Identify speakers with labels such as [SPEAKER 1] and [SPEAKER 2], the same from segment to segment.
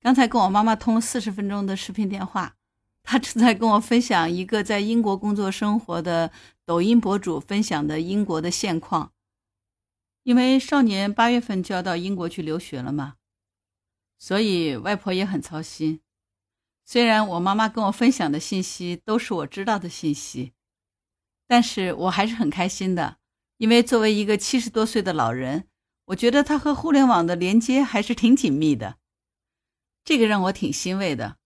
[SPEAKER 1] 刚才跟我妈妈通了四十分钟的视频电话，她正在跟我分享一个在英国工作生活的抖音博主分享的英国的现况。因为少年八月份就要到英国去留学了嘛，所以外婆也很操心。虽然我妈妈跟我分享的信息都是我知道的信息，但是我还是很开心的，因为作为一个七十多岁的老人，我觉得他和互联网的连接还是挺紧密的。这个让我挺欣慰的。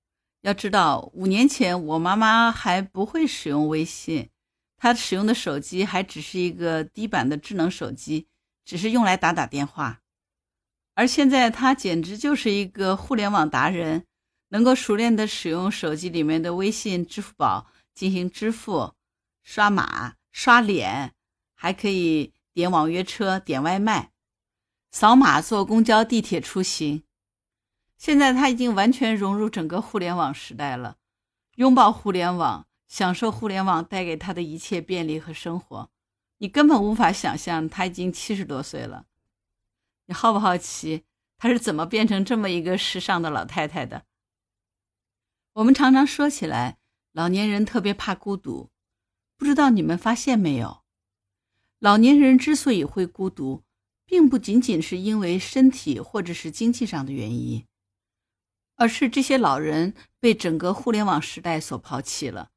[SPEAKER 1] 要知道，五年前我妈妈还不会使用微信，她使用的手机还只是一个低版的智能手机，只是用来打打电话。而现在，她简直就是一个互联网达人，能够熟练的使用手机里面的微信、支付宝进行支付、刷码、刷脸，还可以点网约车、点外卖、扫码坐公交、地铁出行。现在他已经完全融入整个互联网时代了，拥抱互联网，享受互联网带给他的一切便利和生活。你根本无法想象他已经七十多岁了。你好不好奇他是怎么变成这么一个时尚的老太太的？我们常常说起来，老年人特别怕孤独，不知道你们发现没有？老年人之所以会孤独，并不仅仅是因为身体或者是经济上的原因。而是这些老人被整个互联网时代所抛弃了，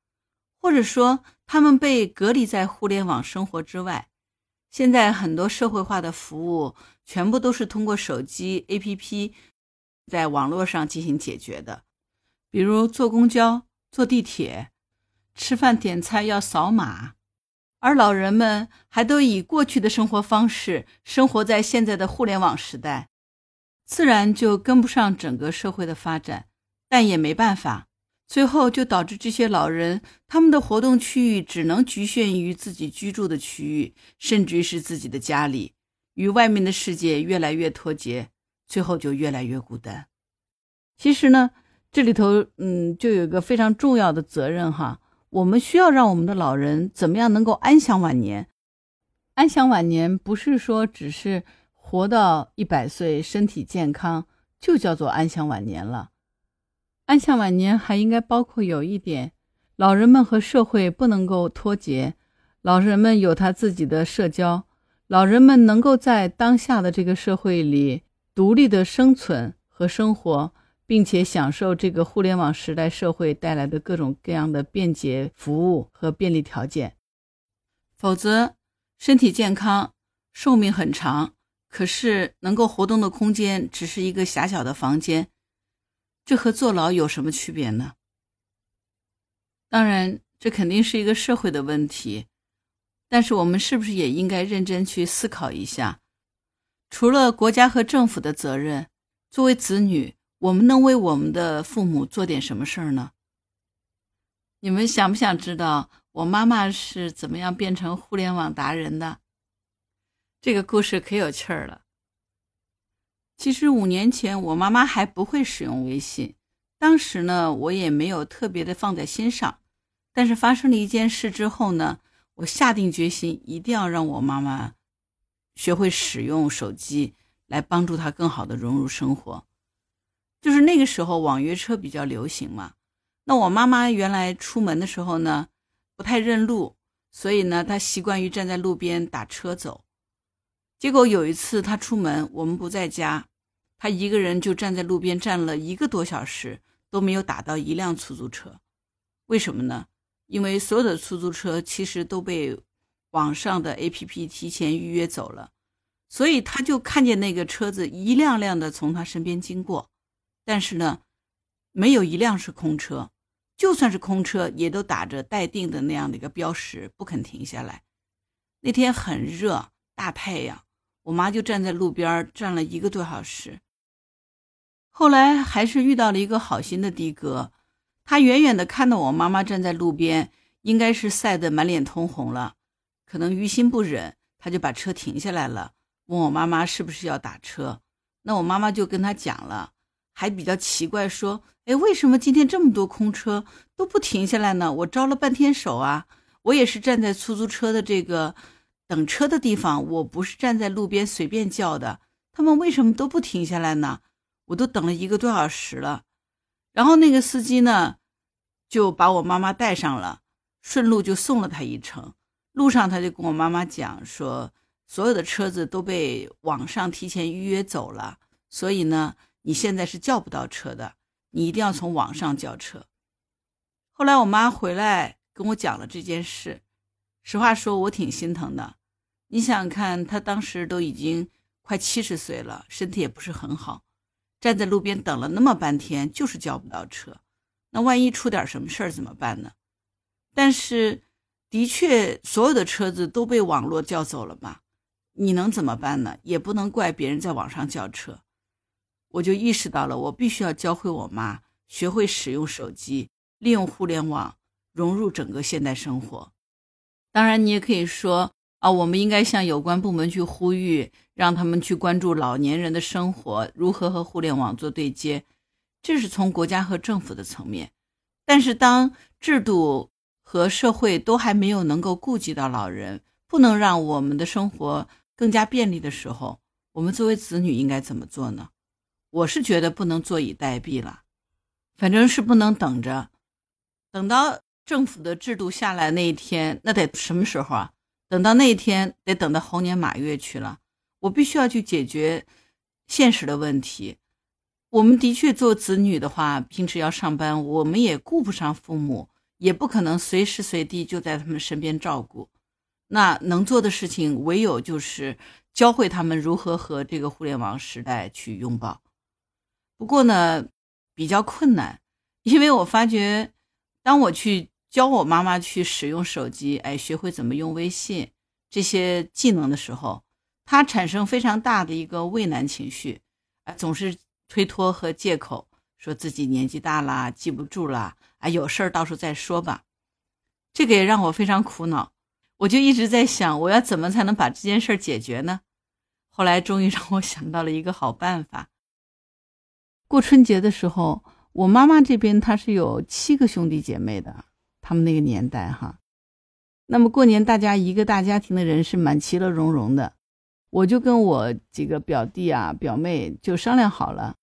[SPEAKER 1] 或者说他们被隔离在互联网生活之外。现在很多社会化的服务全部都是通过手机 APP 在网络上进行解决的，比如坐公交、坐地铁、吃饭点餐要扫码，而老人们还都以过去的生活方式生活在现在的互联网时代。自然就跟不上整个社会的发展，但也没办法，最后就导致这些老人他们的活动区域只能局限于自己居住的区域，甚至于是自己的家里，与外面的世界越来越脱节，最后就越来越孤单。其实呢，这里头嗯，就有一个非常重要的责任哈，我们需要让我们的老人怎么样能够安享晚年。安享晚年不是说只是。活到一百岁，身体健康就叫做安享晚年了。安享晚年还应该包括有一点：老人们和社会不能够脱节，老人们有他自己的社交，老人们能够在当下的这个社会里独立的生存和生活，并且享受这个互联网时代社会带来的各种各样的便捷服务和便利条件。否则，身体健康，寿命很长。可是，能够活动的空间只是一个狭小的房间，这和坐牢有什么区别呢？当然，这肯定是一个社会的问题，但是我们是不是也应该认真去思考一下？除了国家和政府的责任，作为子女，我们能为我们的父母做点什么事儿呢？你们想不想知道我妈妈是怎么样变成互联网达人的？这个故事可有趣儿了。其实五年前，我妈妈还不会使用微信，当时呢，我也没有特别的放在心上。但是发生了一件事之后呢，我下定决心，一定要让我妈妈学会使用手机，来帮助她更好的融入生活。就是那个时候，网约车比较流行嘛。那我妈妈原来出门的时候呢，不太认路，所以呢，她习惯于站在路边打车走。结果有一次他出门，我们不在家，他一个人就站在路边站了一个多小时，都没有打到一辆出租车。为什么呢？因为所有的出租车其实都被网上的 APP 提前预约走了，所以他就看见那个车子一辆辆的从他身边经过，但是呢，没有一辆是空车，就算是空车，也都打着待定的那样的一个标识，不肯停下来。那天很热，大太阳。我妈就站在路边站了一个多小时，后来还是遇到了一个好心的的哥，他远远的看到我妈妈站在路边，应该是晒得满脸通红了，可能于心不忍，他就把车停下来了，问我妈妈是不是要打车。那我妈妈就跟他讲了，还比较奇怪说：“哎，为什么今天这么多空车都不停下来呢？我招了半天手啊，我也是站在出租车的这个。”等车的地方，我不是站在路边随便叫的，他们为什么都不停下来呢？我都等了一个多小时了。然后那个司机呢，就把我妈妈带上了，顺路就送了她一程。路上他就跟我妈妈讲说，所有的车子都被网上提前预约走了，所以呢，你现在是叫不到车的，你一定要从网上叫车。后来我妈回来跟我讲了这件事，实话说，我挺心疼的。你想想看，他当时都已经快七十岁了，身体也不是很好，站在路边等了那么半天，就是叫不到车。那万一出点什么事儿怎么办呢？但是。的确，所有的车子都被网络叫走了嘛？你能怎么办呢？也不能怪别人在网上叫车。我就意识到了，我必须要教会我妈学会使用手机，利用互联网融入整个现代生活。当然，你也可以说啊，我们应该向有关部门去呼吁，让他们去关注老年人的生活如何和互联网做对接。这是从国家和政府的层面。但是当制度，和社会都还没有能够顾及到老人，不能让我们的生活更加便利的时候，我们作为子女应该怎么做呢？我是觉得不能坐以待毙了，反正是不能等着，等到政府的制度下来那一天，那得什么时候啊？等到那一天，得等到猴年马月去了。我必须要去解决现实的问题。我们的确做子女的话，平时要上班，我们也顾不上父母。也不可能随时随地就在他们身边照顾，那能做的事情唯有就是教会他们如何和这个互联网时代去拥抱。不过呢，比较困难，因为我发觉，当我去教我妈妈去使用手机，哎，学会怎么用微信这些技能的时候，她产生非常大的一个畏难情绪，啊，总是推脱和借口，说自己年纪大了，记不住了。啊，有事儿到时候再说吧。这个也让我非常苦恼，我就一直在想，我要怎么才能把这件事儿解决呢？后来终于让我想到了一个好办法。过春节的时候，我妈妈这边她是有七个兄弟姐妹的，他们那个年代哈。那么过年大家一个大家庭的人是蛮其乐融融的，我就跟我几个表弟啊表妹就商量好了，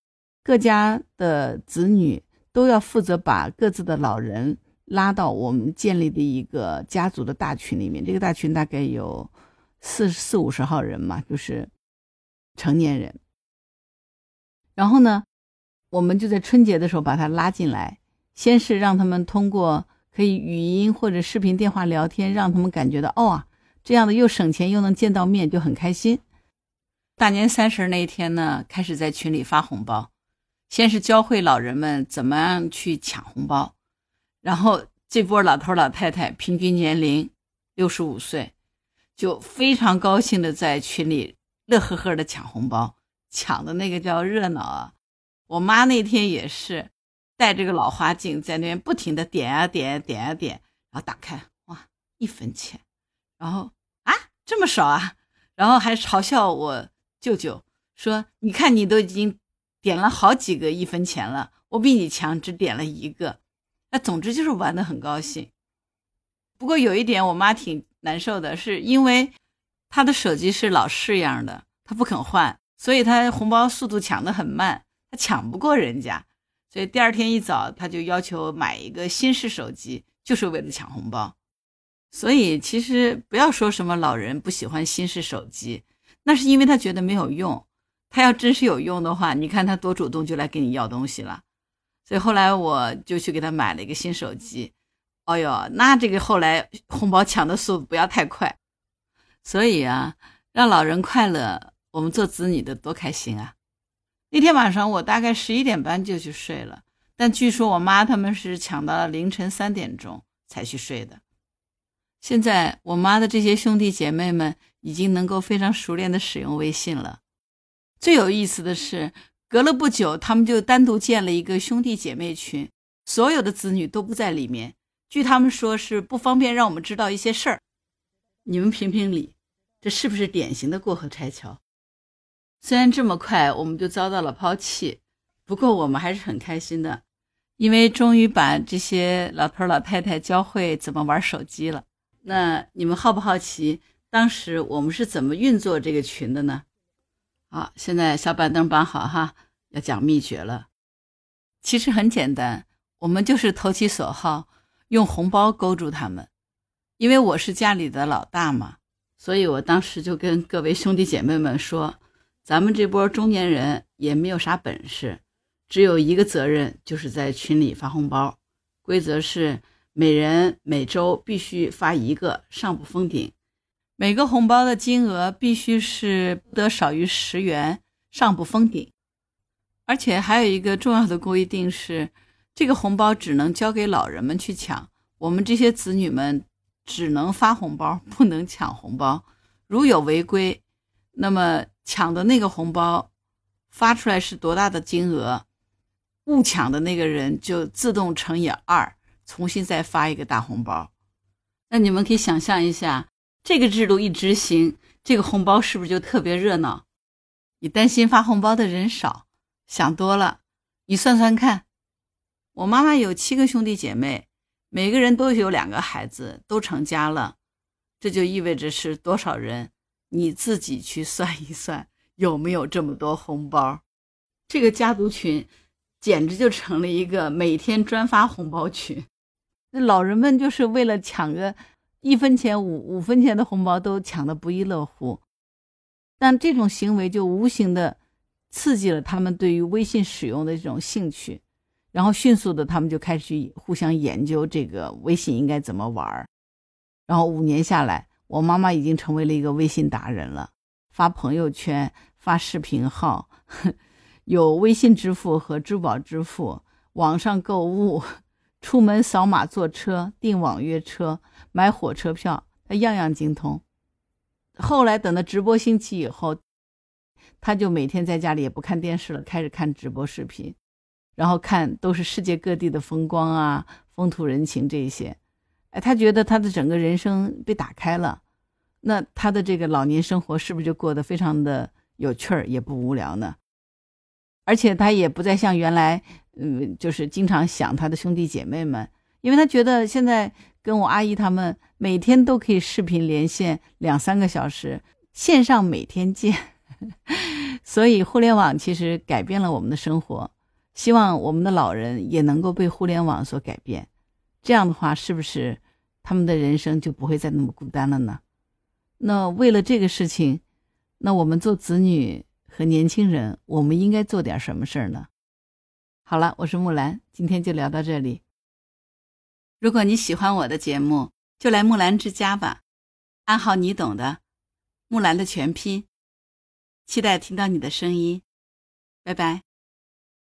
[SPEAKER 1] 各家的子女。都要负责把各自的老人拉到我们建立的一个家族的大群里面。这个大群大概有四四五十号人嘛，就是成年人。然后呢，我们就在春节的时候把他拉进来，先是让他们通过可以语音或者视频电话聊天，让他们感觉到哦啊，这样的又省钱又能见到面，就很开心。大年三十那一天呢，开始在群里发红包。先是教会老人们怎么样去抢红包，然后这波老头老太太平均年龄六十五岁，就非常高兴的在群里乐呵呵的抢红包，抢的那个叫热闹啊！我妈那天也是带这个老花镜在那边不停的点啊点点啊点，然后打开哇一分钱，然后啊这么少啊，然后还嘲笑我舅舅说：“你看你都已经。”点了好几个一分钱了，我比你强，只点了一个。那总之就是玩的很高兴。不过有一点我妈挺难受的，是因为她的手机是老式样的，她不肯换，所以她红包速度抢的很慢，她抢不过人家。所以第二天一早，他就要求买一个新式手机，就是为了抢红包。所以其实不要说什么老人不喜欢新式手机，那是因为他觉得没有用。他要真是有用的话，你看他多主动，就来跟你要东西了。所以后来我就去给他买了一个新手机。哦哟，那这个后来红包抢的速度不要太快。所以啊，让老人快乐，我们做子女的多开心啊！那天晚上我大概十一点半就去睡了，但据说我妈他们是抢到了凌晨三点钟才去睡的。现在我妈的这些兄弟姐妹们已经能够非常熟练的使用微信了。最有意思的是，隔了不久，他们就单独建了一个兄弟姐妹群，所有的子女都不在里面。据他们说，是不方便让我们知道一些事儿。你们评评理，这是不是典型的过河拆桥？虽然这么快我们就遭到了抛弃，不过我们还是很开心的，因为终于把这些老头老太太教会怎么玩手机了。那你们好不好奇，当时我们是怎么运作这个群的呢？好，现在小板凳绑好哈，要讲秘诀了。其实很简单，我们就是投其所好，用红包勾住他们。因为我是家里的老大嘛，所以我当时就跟各位兄弟姐妹们说，咱们这波中年人也没有啥本事，只有一个责任，就是在群里发红包。规则是每人每周必须发一个，上不封顶。每个红包的金额必须是不得少于十元，上不封顶。而且还有一个重要的规定是，这个红包只能交给老人们去抢，我们这些子女们。只能发红包，不能抢红包。如有违规，那么抢的那个红包发出来是多大的金额，误抢的那个人就自动乘以二，重新再发一个大红包。那你们可以想象一下，这个制度一执行，这个红包是不是就特别热闹？你担心发红包的人少，想多了。你算算看，我妈妈有七个兄弟姐妹。每个人都有两个孩子，都成家了，这就意味着是多少人？你自己去算一算，有没有这么多红包？这个家族群简直就成了一个每天专发红包群。那老人们就是为了抢个一分钱、五五分钱的红包，都抢得不亦乐乎。但这种行为就无形的刺激了他们对于微信使用的这种兴趣。然后迅速的，他们就开始互相研究这个微信应该怎么玩儿。然后五年下来，我妈妈已经成为了一个微信达人了，发朋友圈、发视频号，有微信支付和支付宝支付，网上购物，出门扫码坐车、订网约车、买火车票，她样样精通。后来等到直播兴起以后，他就每天在家里也不看电视了，开始看直播视频。然后看都是世界各地的风光啊，风土人情这些，哎，他觉得他的整个人生被打开了，那他的这个老年生活是不是就过得非常的有趣儿，也不无聊呢？而且他也不再像原来，嗯，就是经常想他的兄弟姐妹们，因为他觉得现在跟我阿姨他们每天都可以视频连线两三个小时，线上每天见，所以互联网其实改变了我们的生活。希望我们的老人也能够被互联网所改变，这样的话，是不是他们的人生就不会再那么孤单了呢？那为了这个事情，那我们做子女和年轻人，我们应该做点什么事儿呢？好了，我是木兰，今天就聊到这里。如果你喜欢我的节目，就来木兰之家吧，暗号你懂的，木兰的全拼。期待听到你的声音，拜拜。